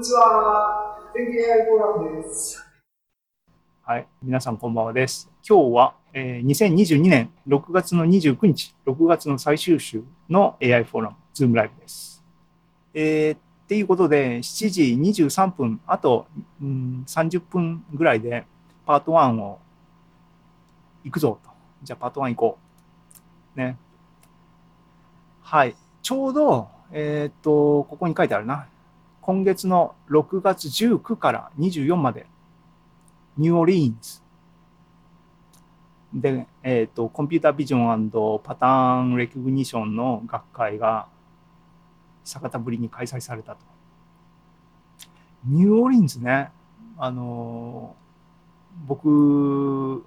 にちは。天気 AI フォーラムです。はい、皆さんこんばんはです。今日は、えー、2022年6月の29日、6月の最終週の AI フォーラム、ズームライブです。えー、っていうことで、7時23分、あと、うん、30分ぐらいでパート1を行くぞと。じゃあパート1行こう。ね。はい。ちょうど、えっ、と、ここに書いてあるな。今月の6月19から24まで、ニューオリーンズで、えっ、と、コンピュータービジョンパターンレコグニションの学会が逆田ぶりに開催されたと。ニューオリンズね、あの、僕、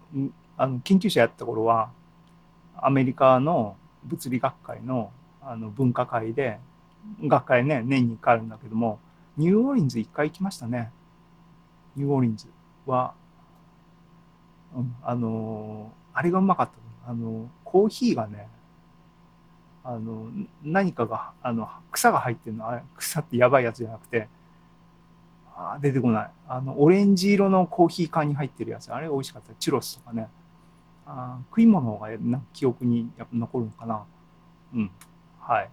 あの研究者やった頃は、アメリカの物理学会のあの文化会で、学会ね、年に1回あるんだけども、ニューオーリンズ1回行きましたね。ニューオーリンズは、うん、あの、あれがうまかった。あの、コーヒーがね、あの、何かが、あの、草が入ってるの、あれ、草ってやばいやつじゃなくて、あ出てこない。あの、オレンジ色のコーヒー缶に入ってるやつ、あれ美味しかった。チュロスとかね。あ食い物がな記憶にやっぱ残るのかな。うん。はい。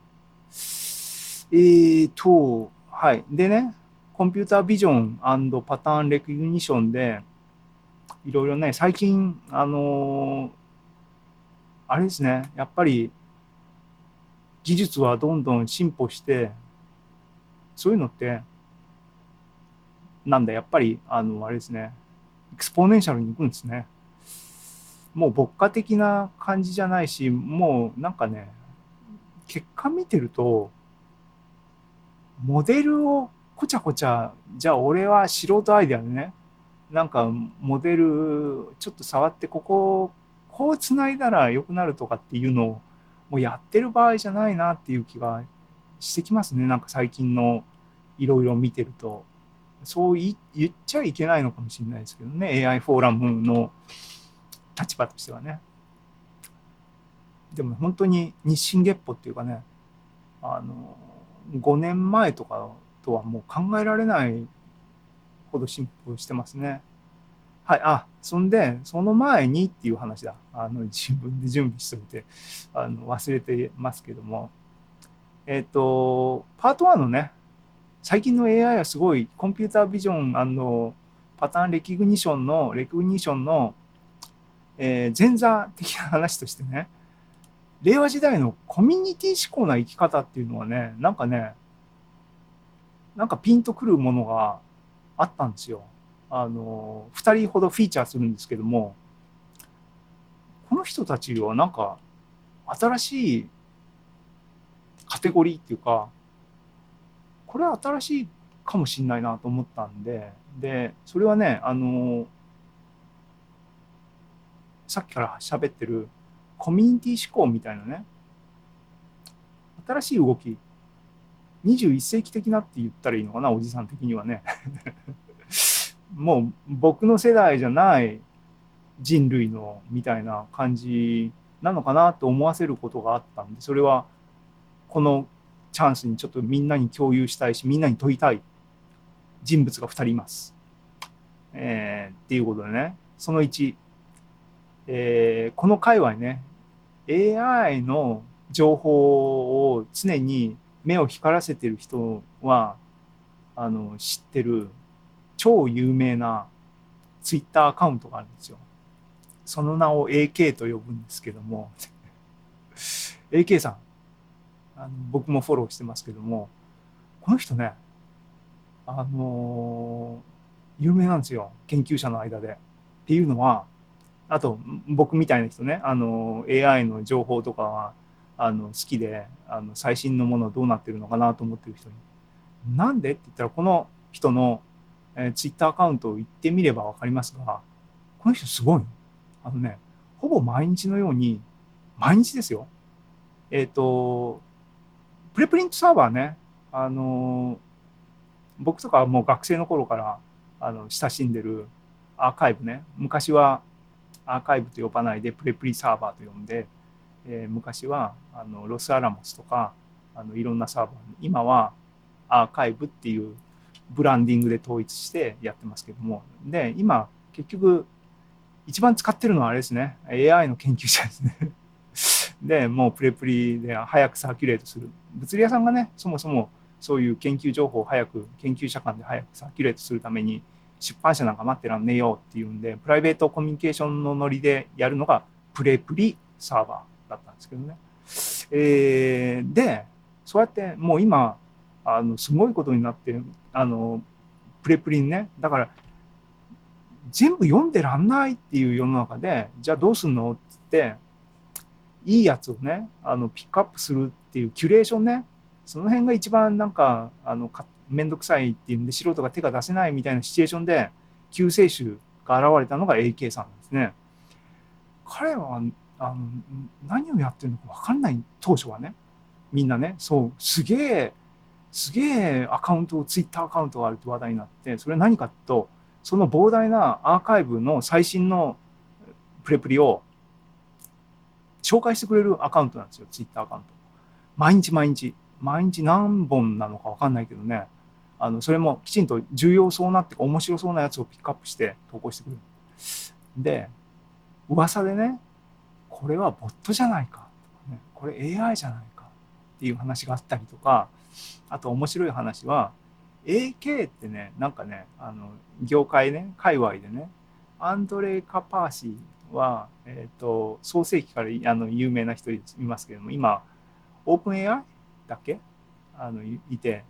えーと、はい。でね、コンピュータービジョンパターンレコグニションで、いろいろね、最近、あの、あれですね、やっぱり技術はどんどん進歩して、そういうのって、なんだ、やっぱり、あの、あれですね、exponential に行くんですね。もう牧歌的な感じじゃないし、もうなんかね、結果見てると、モデルをこちゃこちゃ、じゃあ俺は素人アイデアでね、なんかモデルちょっと触ってこここうつないだら良くなるとかっていうのをもうやってる場合じゃないなっていう気がしてきますね。なんか最近のいろいろ見てると。そう言っちゃいけないのかもしれないですけどね。AI フォーラムの立場としてはね。でも本当に日進月歩っていうかねあの5年前とかとはもう考えられないほど進歩してますね。はい、あ、そんで、その前にっていう話だ。あの、自分で準備しといて、あの、忘れてますけども。えっ、と、パート1のね、最近の AI はすごい、コンピュータービジョンパターンレキグニションの、レコグニションの、えー、前座的な話としてね、令和時代のコミュニティ思考な生き方っていうのはね、なんかね、なんかピンとくるものがあったんですよ。あの、2人ほどフィーチャーするんですけども、この人たちはなんか新しいカテゴリーっていうか、これは新しいかもしんないなと思ったんで、で、それはね、あの、さっきから喋ってるコミュニティ思考みたいなね、新しい動き、21世紀的なって言ったらいいのかな、おじさん的にはね。もう僕の世代じゃない人類のみたいな感じなのかなと思わせることがあったんで、それはこのチャンスにちょっとみんなに共有したいし、みんなに問いたい人物が2人います。えー、っていうことでね、その1、えー、この界隈ね、AI の情報を常に目を光らせてる人はあの知ってる超有名なツイッターアカウントがあるんですよ。その名を AK と呼ぶんですけども AK さんあの僕もフォローしてますけどもこの人ねあの有名なんですよ研究者の間で。っていうのはあと僕みたいな人ねあの AI の情報とかはあの好きであの最新のものどうなってるのかなと思ってる人に「なんで?」って言ったらこの人の、えー、ツイッターアカウントを言ってみれば分かりますがこの人すごいあのねほぼ毎日のように毎日ですよえっ、ー、とプレプリントサーバーねあの僕とかはもう学生の頃からあの親しんでるアーカイブね昔はアーカイブと呼ばないでプレプリサーバーと呼んでえー、昔はあのロスアラモスとかあのいろんなサーバー。今はアーカイブっていう、ブランディングで統一してやってますけども。で今結局一番使ってるのはあれですね。AI の研究者ですね。でもうプレプリで早くサーキュレートする。物理屋さんがねそもそもそういう研究情報を早く研究者間で早くサーキュレートするために出版社なんか待ってらんねえよっていうんでプライベートコミュニケーションのノリでやるのがプレプリサーバーだったんですけどね。えー、でそうやってもう今あのすごいことになってあのプレプリにねだから全部読んでらんないっていう世の中でじゃあどうすんのって言っていいやつをねあのピックアップするっていうキュレーションねその辺が一番なんかあの面倒くさいっていうんで素人が手が出せないみたいなシチュエーションで救世主が現れたのが AK さんですね。彼はあの何をやってるのか分かんない当初はねみんなねそうすげえすげえアカウントをツイッターアカウントがあるって話題になってそれは何かとその膨大なアーカイブの最新のプレプリを紹介してくれるアカウントなんですよツイッターアカウント。毎日毎日。毎日何本なのか分かんないけどね。あのそれもきちんと重要そうなって面白そうなやつをピックアップして投稿してくる。で噂でねこれはボットじゃないかね、これ AI じゃないかっていう話があったりとかあと面白い話は AK ってねなんかねあの業界ね界隈でねアンドレイ・カパーシーは、えーと、創世記からあの有名な人いますけれども今オープン AI だけ？あのいて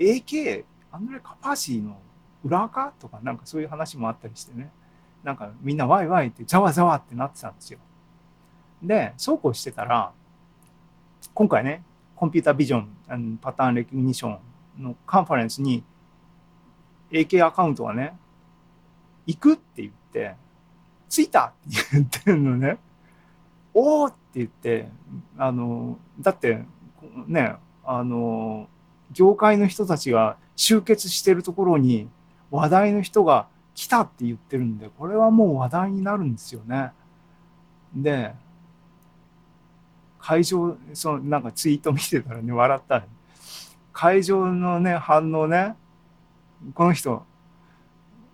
AK アンドレ・カパーシーの裏垢とかなんかそういう話もあったりしてねなんかみんなワイワイってざわざわってなってたんですよ。でそうこうしてたら今回ねコンピュータービジョンパターンレコグニションのカンファレンスに AK アカウントがね行くって言って着いたって言ってるのねおおって言ってあのだってねあの業界の人たちが集結してるところに話題の人が来たって言ってるんでこれはもう話題になるんですよね。で会場そのなんかツイート見てたらね笑った、会場のね反応ねこの人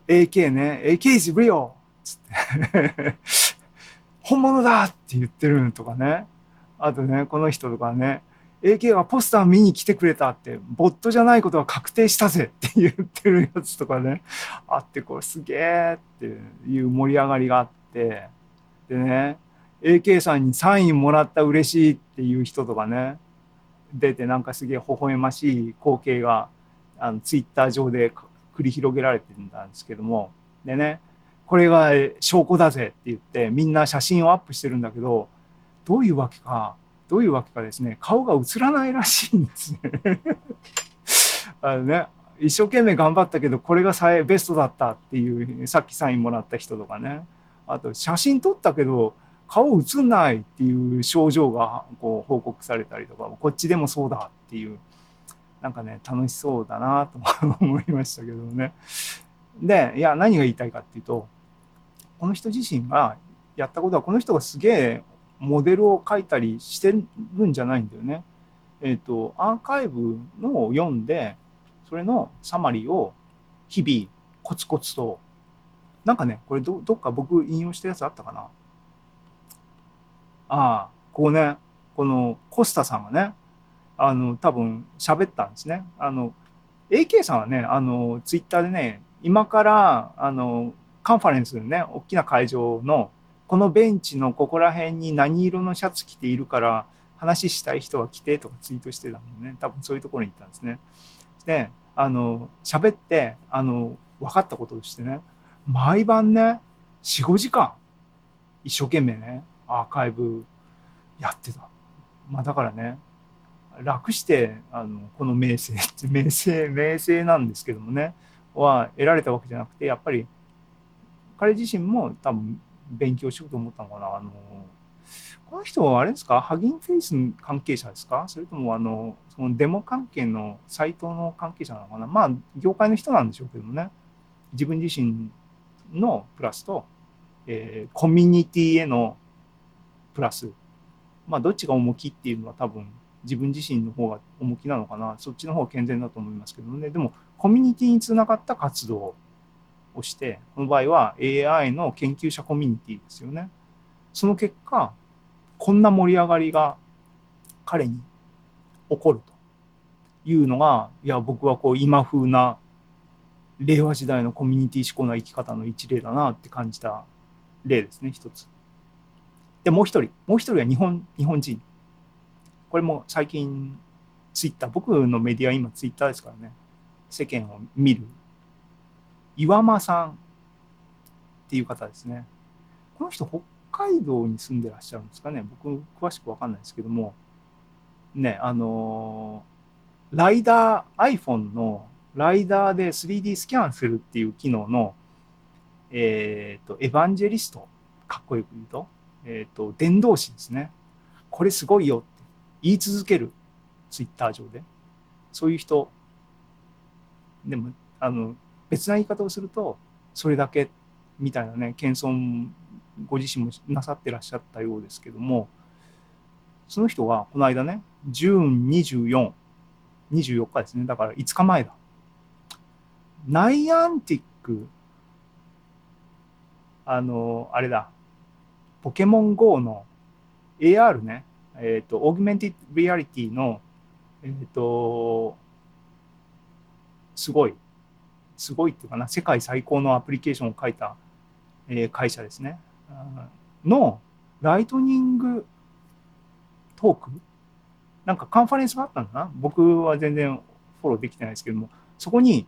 AK ね AK is real! つって。本物だって言ってるとかね。あとねこの人とかね AK はポスター見に来てくれたって、ボットじゃないことは確定したぜって言ってるやつとかね、あって、これすげえっていう盛り上がりがあって、でね、AK さんにサインもらった嬉しいっていう人とかね、出てなんかすげえ微笑ましい光景が、あの、ツイッター上で繰り広げられてるんですけども、でね、これが証拠だぜって言って、みんな写真をアップしてるんだけど、どういうわけか、どういうわけかですね、顔が映らないらしいんですね。あのね、一生懸命頑張ったけど、これがさえベストだったっていう、さっきサインもらった人とかね。あと、写真撮ったけど、顔映んないっていう症状がこう報告されたりとか、こっちでもそうだっていう、なんかね、楽しそうだなと思いましたけどね。で、いや、何が言いたいかっていうと、この人自身がやったことは、この人がすげえモデルを書いたりしてるんじゃないんだよね。えっ、ー、と、アーカイブのを読んで、それのサマリーを日々コツコツと、なんかね、これどどっか僕引用したやつあったかなああ、ここね、このコスタさんがね、あの、多分喋ったんですね。あの、AK さんはね、あの、ツイッターでね、今から、あの、カンファレンスのね、大きな会場のこのベンチのここら辺に何色のシャツ着ているから話したい人は来てとかツイートしてたのね多分そういうところに行ったんですね。であの喋ってあの分かったこととしてね毎晩ね45時間一生懸命ねアーカイブやってた。まあだからね楽してあのこの名声って 名声名声なんですけどもねは得られたわけじゃなくてやっぱり彼自身も多分勉強しようと思ったのかな。あのこの人はあれですか？ハギンフェイス関係者ですか？それともあのそのデモ関係のサイトの関係者なのかな？まあ業界の人なんでしょうけどもね。自分自身のプラスと、えー、コミュニティへのプラス。まあどっちが重きっていうのは多分自分自身の方が重きなのかな。そっちの方が健全だと思いますけどね。でもコミュニティにつながった活動。をしてこの場合は AI の研究者コミュニティですよね。その結果こんな盛り上がりが彼に起こるというのがいや僕はこう今風な令和時代のコミュニティ志向な生き方の一例だなって感じた例ですね一つ。でもう一人。もう一人は日本日本人。これも最近ツイッター僕のメディア今ツイッターですからね。世間を見る岩間さんっていう方ですね。この人北海道に住んでらっしゃるんですかね。僕詳しく分かんないですけども。ねあのライダー iPhone のライダーで 3D スキャンするっていう機能のえっ、ー、とエヴァンジェリスト。かっこよく言うと,、えーと、伝道師ですね。これすごいよって。言い続ける。ツイッター上で。そういう人。でもあの別な言い方をするとそれだけみたいなね謙遜ご自身もなさってらっしゃったようですけどもその人がこの間ね122424日ですねだから5日前だ。ナイアンティックあのあれだポケモン GO の AR ねえっ、ー、とオーグメンティブリアリティのえっ、ー、とすごいすごいっていうかな世界最高のアプリケーションを書いた、えー、会社ですね。のライトニングトーク？なんかカンファレンスがあったんだな。僕は全然フォローできてないですけども。そこに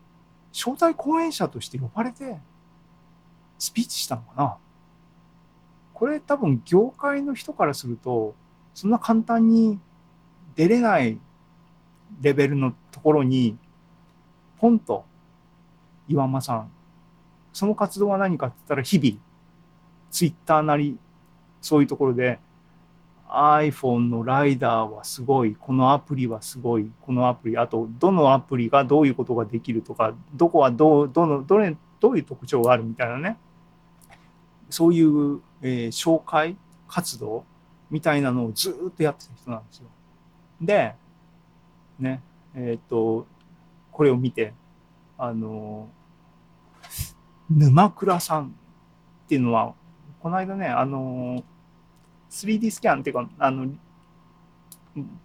招待講演者として呼ばれてスピーチしたのかな。これ多分業界の人からするとそんな簡単に出れないレベルのところにポンと岩間さんその活動は何かって言ったら日々ツイッターなりそういうところで iPhone のライダーはすごいこのアプリはすごいこのアプリあとどのアプリがどういうことができるとかどこはどうどのどれどういう特徴があるみたいなねそういう、えー、紹介活動みたいなのをずっとやってた人なんですよ。でねえっ、とこれを見てあの沼倉さんっていうのはこの間ねあの 3D スキャンっていうかあの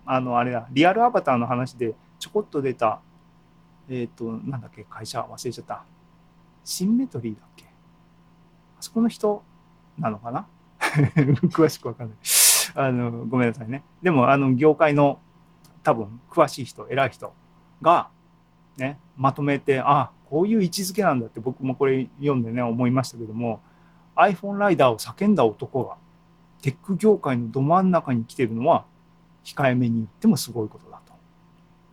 あのあれだリアルアバターの話でちょこっと出たえっ、ー、となんだっけ会社忘れちゃった。シンメトリーだっけ。あそこの人なのかな？詳しくわかんない。あのごめんなさいね。でもあの業界の多分詳しい人偉い人がねまとめてあこういう位置づけなんだって僕もこれ読んでね思いましたけども iPhone ライダーを叫んだ男がテック業界のど真ん中に来てるのは控えめに言ってもすごいことだと。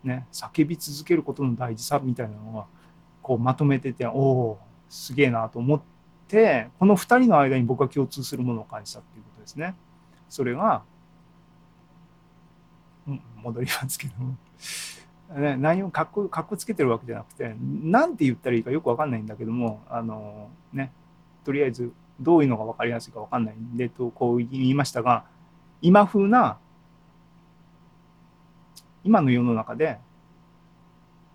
ね、叫び続けることの大事さみたいなのはこうまとめてておおすげえなと思ってこの2人の間に僕は共通するものを感じたっていうことですね。それが、うん、戻りますけども。ね、何もかっこかっこつけてるわけじゃなくて何て言ったらいいかよく分かんないんだけどもあのねとりあえずどういうのが分かりやすいか分かんないんでとこう言いましたが今風な今の世の中で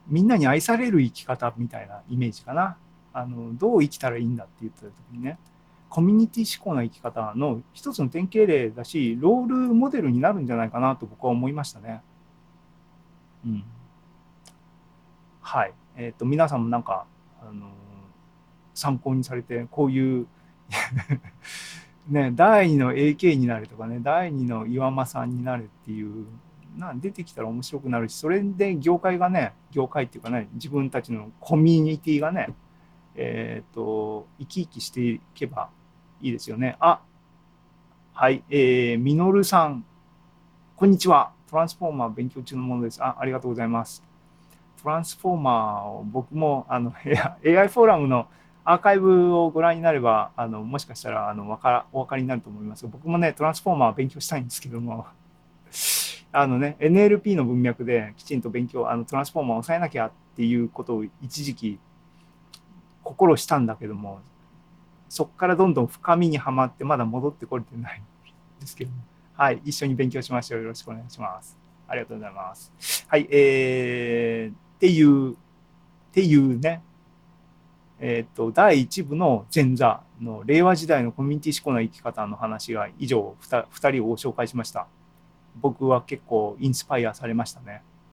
みんなに愛される生き方みたいなイメージかなあのどう生きたらいいんだって言った時にねコミュニティ志向な生き方の一つの典型例だしロールモデルになるんじゃないかなと僕は思いましたね。うん、はい。えっ、ー、と皆さんもなんかあの参考にされてこういう ね、第2の AK になるとかね、第2の岩間さんになるっていう、な出てきたら面白くなるし、それで業界がね、業界っていうかね、自分たちのコミュニティがね、えっ、ー、と、生き生きしていけばいいですよね。あ、はい、えー、みのるさん、こんにちは。トランスフォーマー勉強中のものです。あ、ありがとうございます。トランスフォーマーを僕も、あの、AI フォーラムのアーカイブをご覧になれば、あのもしかしたらあのわかお分かりになると思いますが僕もね、トランスフォーマー勉強したいんですけども、あのね、NLP の文脈できちんと勉強、あのトランスフォーマーを抑えなきゃっていうことを一時期心したんだけども、そこからどんどん深みにはまってまだ戻ってこれてないんですけども、はい、一緒に勉強しましょう。よろしくお願いします。ありがとうございます。はい、えー、っていう、っていうね、えっ、と、第1部の前座の令和時代のコミュニティ思考の生き方の話が以上2、人を紹介しました。僕は結構インスパイアされましたね。